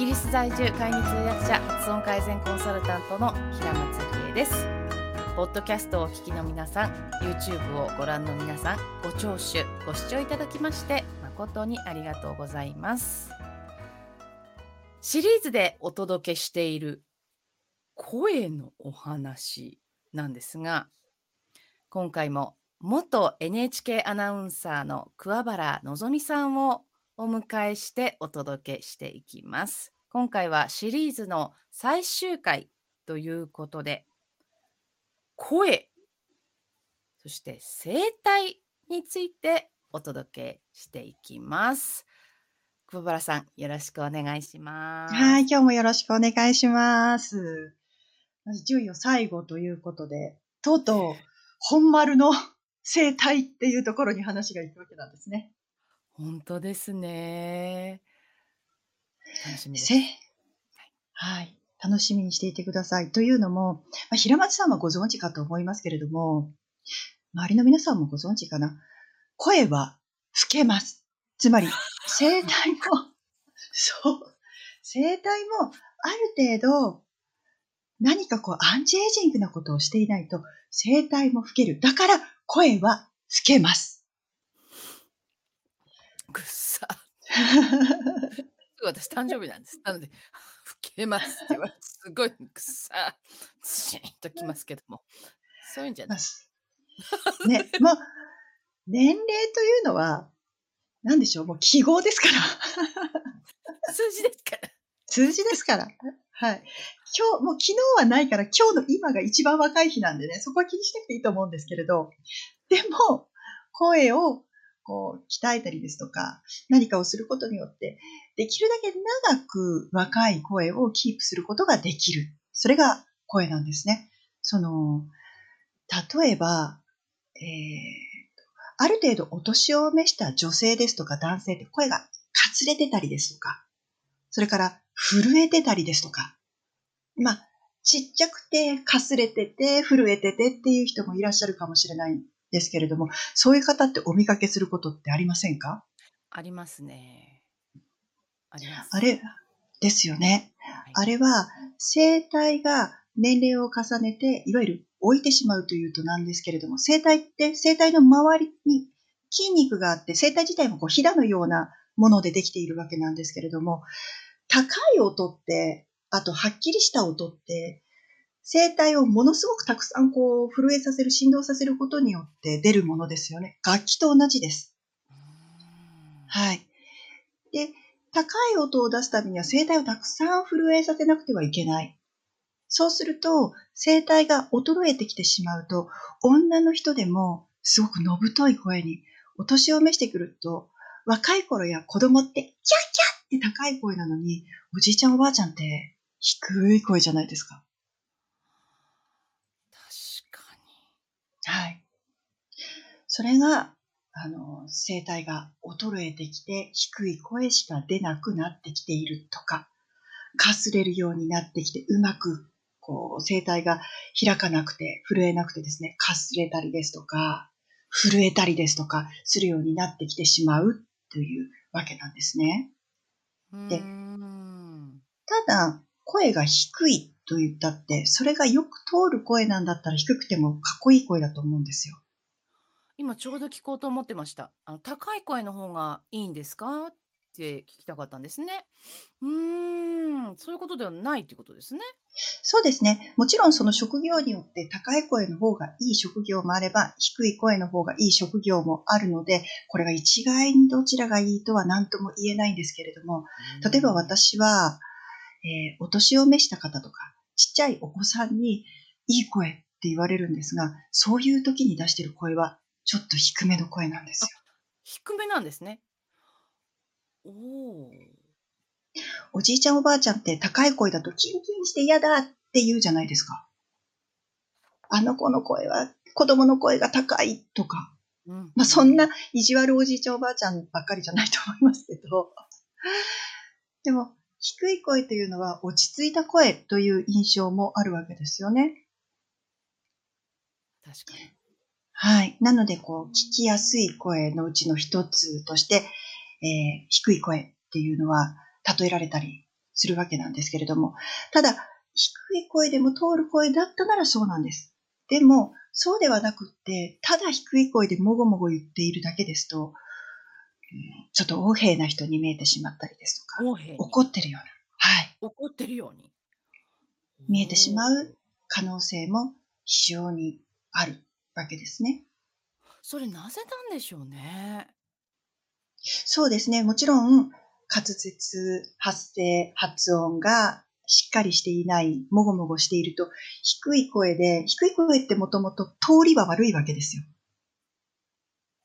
ギリス在住会議通訳者発音改善コンサルタントの平松理恵です。ポッドキャストをお聞きの皆さん YouTube をご覧の皆さんご聴取ご視聴いただきまして誠にありがとうございます。シリーズでお届けしている声のお話なんですが今回も元 NHK アナウンサーの桑原のぞみさんをお迎えしてお届けしていきます。今回はシリーズの最終回ということで、声、そして声帯についてお届けしていきます。久保原さん、よろしくお願いします。はい、今日もよろしくお願いします。いよいよ最後ということで、とうとう本丸の生態っていうところに話がいくわけなんですね。本当ですね。楽しみです。はい。楽しみにしていてください。というのも、まあ、平松さんはご存知かと思いますけれども、周りの皆さんもご存知かな？声は老けます。つまり、声帯も、そう、声帯もある程度、何かこうアンチエイジングなことをしていないと、声帯も老ける。だから声は老けます。ぐっさ。私誕生日なんです。なので、老けますって言われて、すごいぐっさ、ずしんときますけども。そういうんじゃない。ね、もう、年齢というのは、何でしょう、もう記号ですから。数字ですから。数字ですから。はい。今日、もう昨日はないから、今日の今が一番若い日なんでね、そこは気にしなくていいと思うんですけれど、でも、声をこう鍛えたりですとか、何かをすることによって、できるだけ長く若い声をキープすることができる。それが声なんですね。その、例えば、えー、ある程度お年を召した女性ですとか男性って声がかつれてたりですとか、それから震えてたりですとか、まあ、ちっちゃくて、かすれてて、震えててっていう人もいらっしゃるかもしれないですけれども、そういう方ってお見かけすることってありませんか？ありますね。あります。あれ、ですよね。はい、あれは、声帯が年齢を重ねて、いわゆる置いてしまうというとなんですけれども、声帯って声帯の周りに筋肉があって、声帯自体もこうひだのようなものでできているわけなんですけれども、高い音って、あとはっきりした音って、声帯をものすごくたくさんこう震えさせる、振動させることによって出るものですよね。楽器と同じです。はい。で、高い音を出すためには声帯をたくさん震えさせなくてはいけない。そうすると、声帯が衰えてきてしまうと、女の人でもすごくのぶとい声に、お年を召してくると、若い頃や子供って、キャッキャッって高い声なのに、おじいちゃんおばあちゃんって低い声じゃないですか。確かに。はい。それが、あの、声帯が衰えてきて、低い声しか出なくなってきているとか、かすれるようになってきて、うまく、こう、声帯が開かなくて、震えなくてですね、かすれたりですとか、震えたりですとか、するようになってきてしまうというわけなんですね。で、ただ、声が低いと言ったって、それがよく通る声なんだったら低くてもかっこいい声だと思うんですよ。今ちょうど聞こうと思ってました。あの高い声の方がいいんですか？って聞きたかったんですね。うーん、そういうことではないっていうことですね。そうですね。もちろんその職業によって高い声の方がいい職業もあれば、低い声の方がいい職業もあるので、これが一概にどちらがいいとは何とも言えないんですけれども、例えば私は、えー、お年を召した方とか、ちっちゃいお子さんにいい声って言われるんですが、そういう時に出してる声はちょっと低めの声なんですよ。低めなんですね。おお。おじいちゃんおばあちゃんって高い声だとキンキンして嫌だって言うじゃないですか。あの子の声は子供の声が高いとか。うん、まあそんな意地悪おじいちゃんおばあちゃんばっかりじゃないと思いますけど。でも低い声というのは落ち着いた声という印象もあるわけですよね。確かに。はい。なので、こう、聞きやすい声のうちの一つとして、えー、低い声っていうのは例えられたりするわけなんですけれども、ただ、低い声でも通る声だったならそうなんです。でも、そうではなくって、ただ低い声でもごもご言っているだけですと、ちょっと横柄な人に見えてしまったりですとか、怒ってるような、はい。怒ってるように。見えてしまう可能性も非常にあるわけですね。それなぜなんでしょうね。そうですね。もちろん、滑舌、発声、発音がしっかりしていない、もごもごしていると、低い声で、低い声ってもともと通りは悪いわけですよ。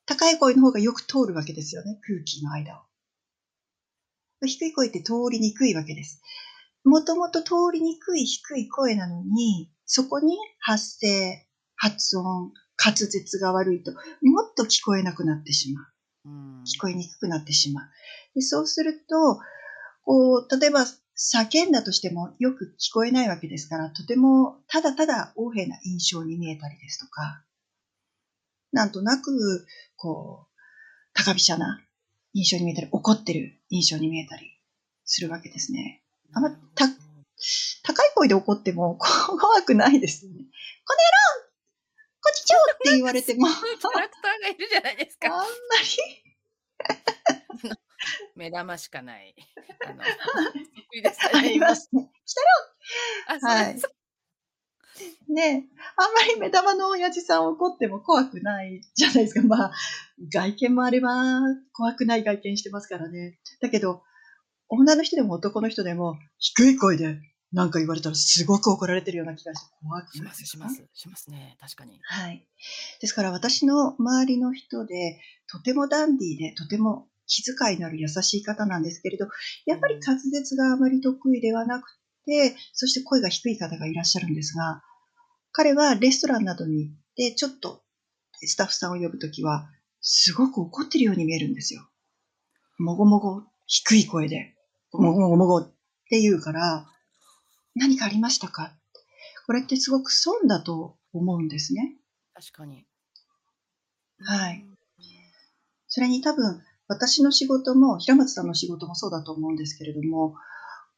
高い声の方がよく通るわけですよね、空気の間を。低い声って通りにくいわけです。もともと通りにくい低い声なのに、そこに発声、発音、滑舌が悪いと、もっと聞こえなくなってしまう。聞こえにくくなってしまう。でそうすると、こう、例えば叫んだとしてもよく聞こえないわけですから、とてもただただ横柄な印象に見えたりですとか、なんとなく、こう、高飛車な印象に見えたり、怒ってる印象に見えたりするわけですね。あんま、た、高い声で怒っても怖くないですよね。この野郎こって言われても。キャラクターがいるじゃないですか。あんまり目玉しかない。あの、ありますね。はい。ねあんまり目玉の親父さん怒っても怖くないじゃないですか。まあ、外見もあれば怖くない外見してますからね。だけど、女の人でも男の人でも低い声で何か言われたらすごく怒られてるような気がして怖くす、します。しますね。確かに。はい。ですから私の周りの人で、とてもダンディーで、とても気遣いのある優しい方なんですけれど、やっぱり滑舌があまり得意ではなくて、そして声が低い方がいらっしゃるんですが、彼はレストランなどに行って、ちょっとスタッフさんを呼ぶときは、すごく怒ってるように見えるんですよ。もごもご、低い声で、もごもごもごって言うから、何かありましたか？これってすごく損だと思うんですね。確かに。はい。それに多分、私の仕事も、平松さんの仕事もそうだと思うんですけれども、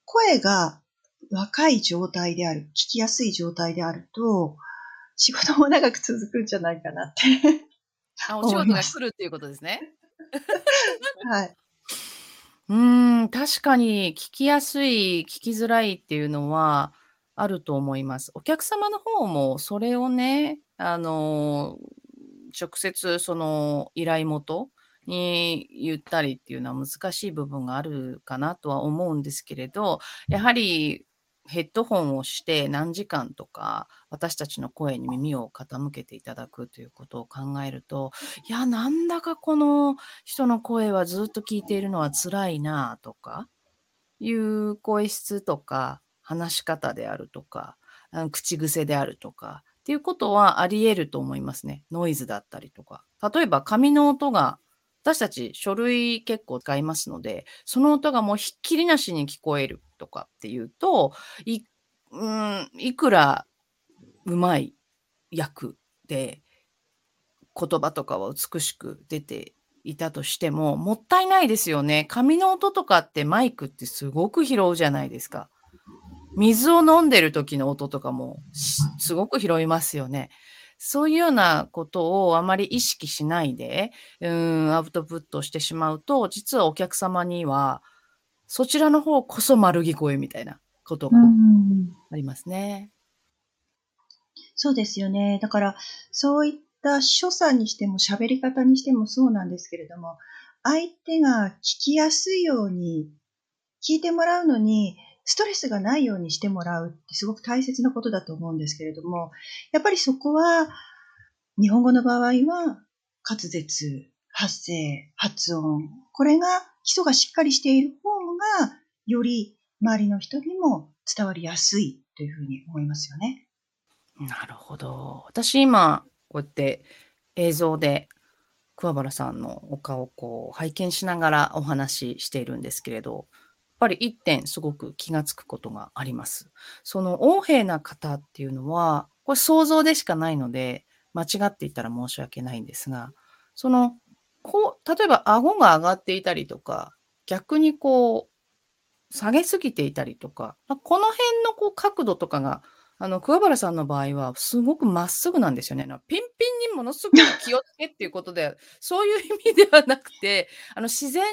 声が若い状態である、聞きやすい状態であると、仕事も長く続くんじゃないかなってあ、お仕事が来るっていうことですね。はい。うん、確かに聞きやすい、聞きづらいっていうのはあると思います。お客様の方もそれをね、あの、直接その依頼元に言ったりっていうのは難しい部分があるかなとは思うんですけれど、やはりヘッドホンをして何時間とか私たちの声に耳を傾けていただくということを考えるといやなんだかこの人の声はずっと聞いているのは辛いなとかいう声質とか話し方であるとか口癖であるとかっていうことはあり得ると思いますね。ノイズだったりとか。例えば紙の音が私たち書類結構使いますので、その音がもうひっきりなしに聞こえるとかっていうと、い、うん、いくらうまい役で言葉とかは美しく出ていたとしても、もったいないですよね。紙の音とかってマイクってすごく拾うじゃないですか。水を飲んでる時の音とかもすごく拾いますよね。そういうようなことをあまり意識しないで、うん、アウトプットしてしまうと、実はお客様には、そちらの方こそ丸聞こえみたいなことがありますね。そうですよね。だから、そういった所作にしても喋り方にしてもそうなんですけれども、相手が聞きやすいように、聞いてもらうのに、ストレスがないようにしてもらうってすごく大切なことだと思うんですけれども、やっぱりそこは、日本語の場合は、滑舌、発声、発音、これが基礎がしっかりしている方が、より周りの人にも伝わりやすいというふうに思いますよね。なるほど。私今、こうやって映像で桑原さんのお顔をこう拝見しながらお話ししているんですけれど、やっぱり一点すごく気がつくことがあります。その横柄な方っていうのは、これ想像でしかないので、間違っていたら申し訳ないんですが、その、こう、例えば顎が上がっていたりとか、逆にこう、下げすぎていたりとか、ま、この辺のこう角度とかが、あの、桑原さんの場合はすごくまっすぐなんですよね。ピンピンにものすごく気をつけっていうことで、そういう意味ではなくて、あの、自然に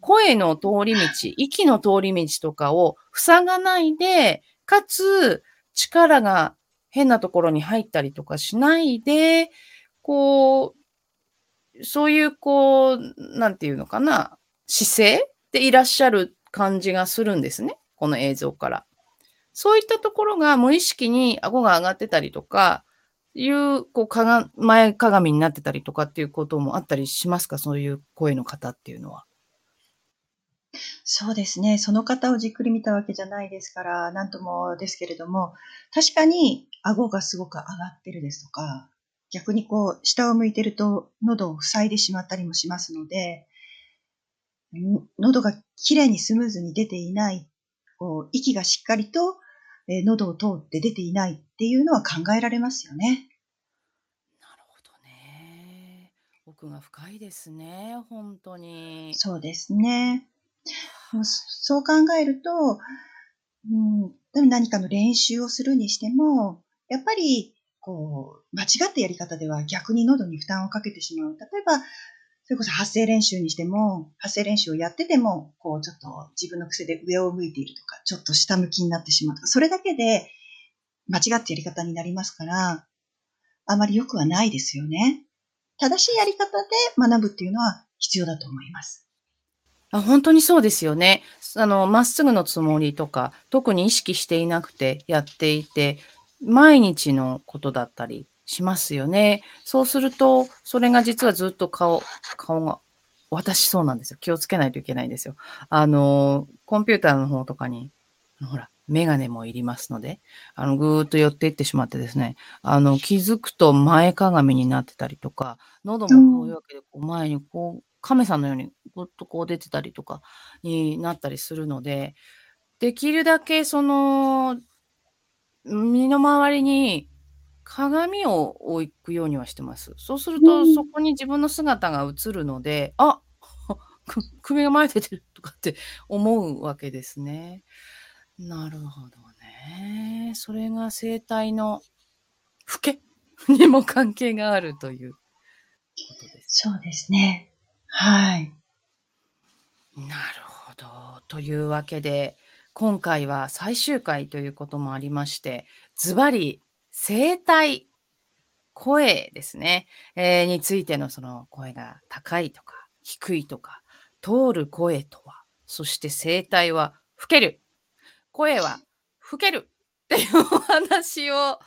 声の通り道、息の通り道とかを塞がないで、かつ力が変なところに入ったりとかしないで、こう、そういうこう、なんていうのかな、姿勢でいらっしゃる感じがするんですね。この映像から。そういったところが無意識に顎が上がってたりとか、いう、こう、かが、前かがみになってたりとかっていうこともあったりしますか？そういう声の方っていうのは。そうですね。その方をじっくり見たわけじゃないですから、なんともですけれども、確かに顎がすごく上がってるですとか、逆にこう、下を向いてると喉を塞いでしまったりもしますので、喉がきれいにスムーズに出ていない、こう息がしっかりと、え喉を通って出ていないっていうのは考えられますよね。なるほどね。奥が深いですね、本当に。そうですね。そう考えると、うん、何かの練習をするにしても、やっぱり、こう、間違ったやり方では逆に喉に負担をかけてしまう。例えば、それこそ発声練習にしても、発声練習をやってても、こうちょっと自分の癖で上を向いているとか、ちょっと下向きになってしまうとか、それだけで間違ったやり方になりますから、あまり良くはないですよね。正しいやり方で学ぶっていうのは必要だと思います。あ、本当にそうですよね。あの、まっすぐのつもりとか、特に意識していなくてやっていて、毎日のことだったりしますよね。そうすると、それが実はずっと顔顔が私そうなんですよ。気をつけないといけないんですよ。あの、コンピューターの方とかに、ほら、メガネもいりますので、あの、ぐーっと寄っていってしまってですね、あの、気づくと前かがみになってたりとか、喉もこういうわけで、こう前にこう、亀さんのようにぐっとこう出てたりとかになったりするので、できるだけその、身の回りに鏡を置くようにはしてます。そうすると、そこに自分の姿が映るので、あく首が前出てるとかって思うわけですね。なるほどね。それが声帯の老けにも関係があるということです。そうですね。はい。なるほど。というわけで、今回は最終回ということもありまして、ズバリ声帯、声ですね、えー、についてのその声が高いとか低いとか、通る声とは、そして声帯は吹ける。声は吹けるっていうお話を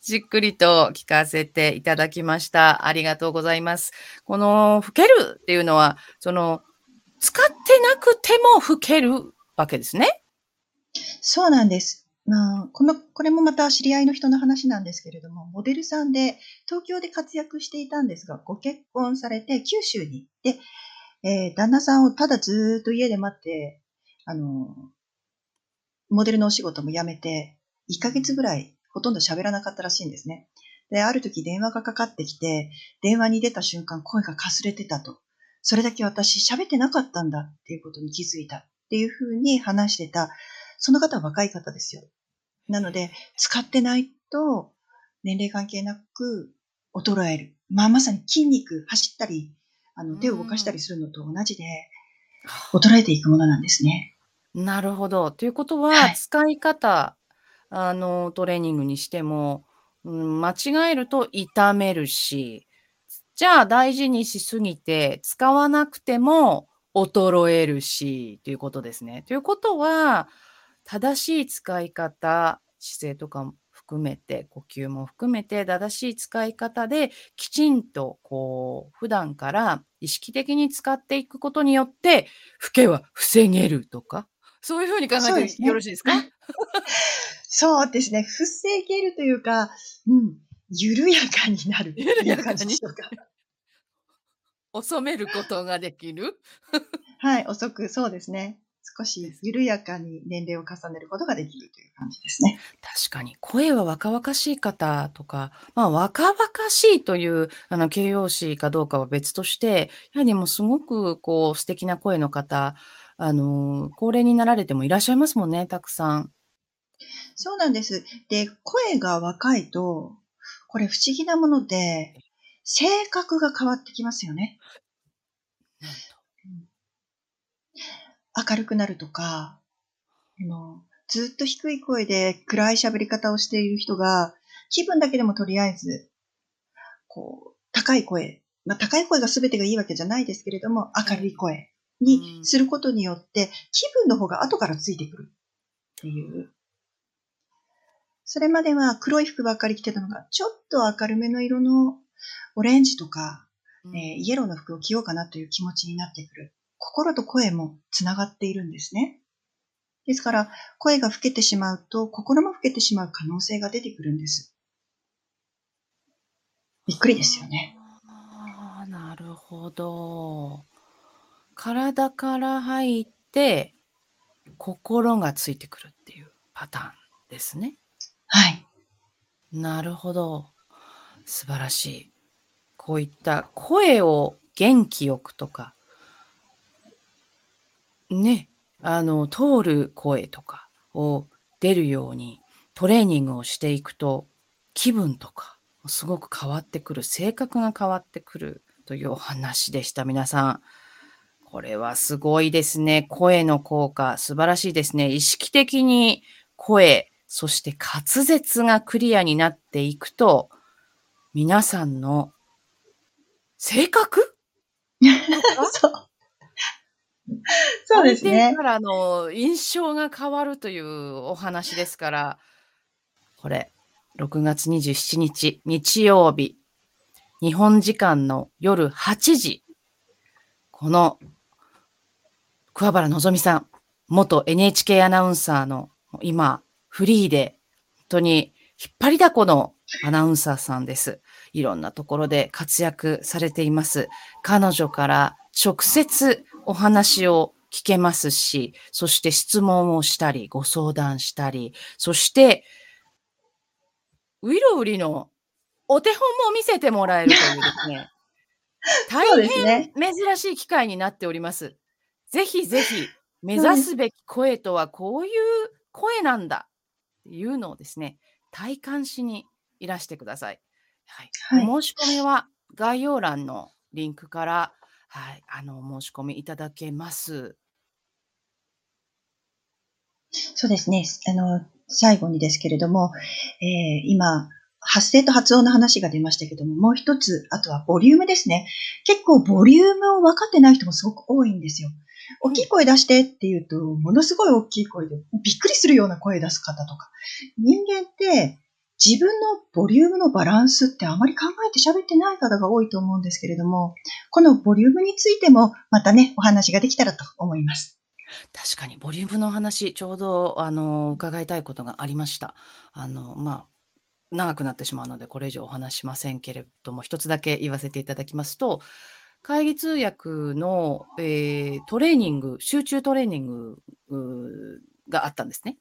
じっくりと聞かせていただきました。ありがとうございます。この吹けるっていうのは、その使ってなくても吹けるわけですね。そうなんです。まあ、この、これもまた知り合いの人の話なんですけれども、モデルさんで東京で活躍していたんですが、ご結婚されて九州に行って、えー、旦那さんをただずっと家で待って、あの、モデルのお仕事も辞めて、1ヶ月ぐらいほとんど喋らなかったらしいんですね。で、ある時電話がかかってきて、電話に出た瞬間声がかすれてたと。それだけ私喋ってなかったんだっていうことに気づいたっていうふうに話してたその方は若い方ですよ。なので、使ってないと、年齢関係なく衰える。まあ、まさに筋肉、走ったり、あの手を動かしたりするのと同じで、衰えていくものなんですね。なるほど。ということは、はい、使い方、あの、トレーニングにしても、うん、間違えると痛めるし、じゃあ大事にしすぎて使わなくても衰えるし、ということですね。ということは、正しい使い方、姿勢とかも含めて、呼吸も含めて、正しい使い方で、きちんと、こう、普段から意識的に使っていくことによって、老けは防げるとか、そういうふうに考えてよろしいですか？そうですね。防げるというか、うん、緩やかになる緩やかに。遅めることができる？はい、遅く、そうですね。少し緩やかに年齢を重ねることができるという感じですね。確かに声は若々しい方とか、まあ、若々しいというあの形容詞かどうかは別として、やはりもうすごくこう素敵な声の方あの、高齢になられてもいらっしゃいますもんね、たくさん。そうなんです。で、声が若いと、これ不思議なもので、性格が変わってきますよね。明るくなるとか、のずっと低い声で暗い喋り方をしている人が、気分だけでもとりあえず、こう、高い声、まあ、高い声が全てがいいわけじゃないですけれども、明るい声にすることによって、気分の方が後からついてくるっていう。それまでは黒い服ばっかり着てたのが、ちょっと明るめの色のオレンジとか、えー、イエローの服を着ようかなという気持ちになってくる。心と声もつながっているんですね。ですから、声が老けてしまうと、心も老けてしまう可能性が出てくるんです。びっくりですよね。ああ、なるほど。体から入って、心がついてくるっていうパターンですね。はい。なるほど。素晴らしい。こういった声を元気よくとか、ね、あの、通る声とかを出るようにトレーニングをしていくと、気分とかすごく変わってくる、性格が変わってくるというお話でした。皆さん。これはすごいですね。声の効果、素晴らしいですね。意識的に声、そして滑舌がクリアになっていくと、皆さんの性格？そう。そうですね。からの印象が変わるというお話ですから、これ、6月27日、日曜日、日本時間の夜8時、この、桑原のぞみさん、元 NHK アナウンサーの、今、フリーで、本当に引っ張りだこのアナウンサーさんです。いろんなところで活躍されています。彼女から直接お話を聞けますし、そして質問をしたり、ご相談したり、そして、ウィロウリのお手本も見せてもらえるというですね、大変珍しい機会になっております。ぜひぜひ、目指すべき声とはこういう声なんだっていうのをですね、体感しにいらしてください。はい。はい、お申し込みは概要欄のリンクからはい、あの、申し込みいただけます。そうですね。あの、最後にですけれども、えー、今、発声と発音の話が出ましたけども、もう一つ、あとはボリュームですね。結構ボリュームを分かってない人もすごく多いんですよ。大きい声出してって言うと、ものすごい大きい声で、びっくりするような声出す方とか。人間って、自分のボリュームのバランスってあまり考えて喋ってない方が多いと思うんですけれども、このボリュームについてもまたね、お話ができたらと思います。確かにボリュームの話、ちょうどあの伺いたいことがありました。あの、まあ、長くなってしまうので、これ以上お話しませんけれども、一つだけ言わせていただきますと、会議通訳の、えー、トレーニング、集中トレーニングがあったんですね。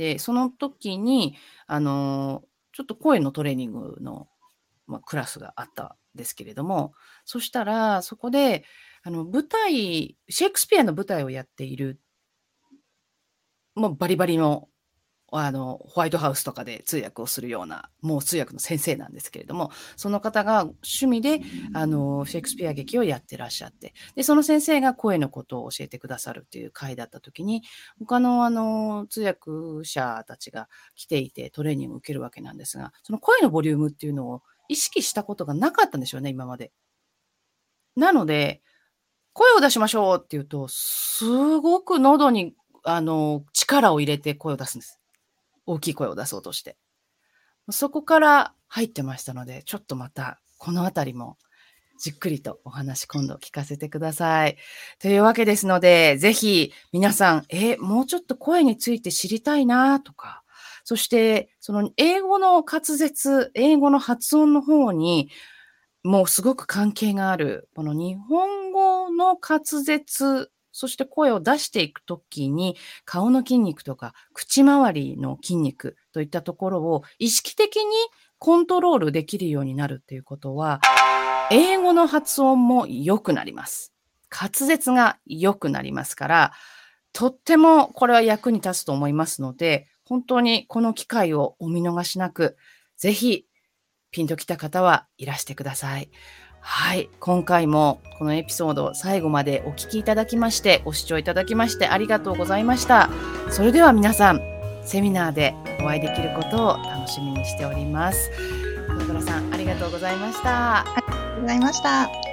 で、その時に、あの、ちょっと声のトレーニングの、まあ、クラスがあったんですけれども、そしたら、そこで、あの、舞台、シェイクスピアの舞台をやっている、もうバリバリのあの、ホワイトハウスとかで通訳をするような、もう通訳の先生なんですけれども、その方が趣味で、あの、シェイクスピア劇をやってらっしゃって、で、その先生が声のことを教えてくださるっていう回だった時に、他のあの、通訳者たちが来ていてトレーニングを受けるわけなんですが、その声のボリュームっていうのを意識したことがなかったんでしょうね、今まで。なので、声を出しましょうって言うと、すごく喉に、あの、力を入れて声を出すんです。大きい声を出そうとして。そこから入ってましたので、ちょっとまたこのあたりもじっくりとお話今度聞かせてください。というわけですので、ぜひ皆さん、え、もうちょっと声について知りたいなとか、そしてその英語の滑舌、英語の発音の方にもうすごく関係がある、この日本語の滑舌そして声を出していくときに、顔の筋肉とか口周りの筋肉といったところを意識的にコントロールできるようになるっていうことは、英語の発音も良くなります。滑舌が良くなりますから、とってもこれは役に立つと思いますので、本当にこの機会をお見逃しなく、ぜひピンときた方はいらしてください。はい。今回もこのエピソード最後までお聞きいただきまして、ご視聴いただきましてありがとうございました。それでは皆さん、セミナーでお会いできることを楽しみにしております。黒倉さん、ありがとうございました。ありがとうございました。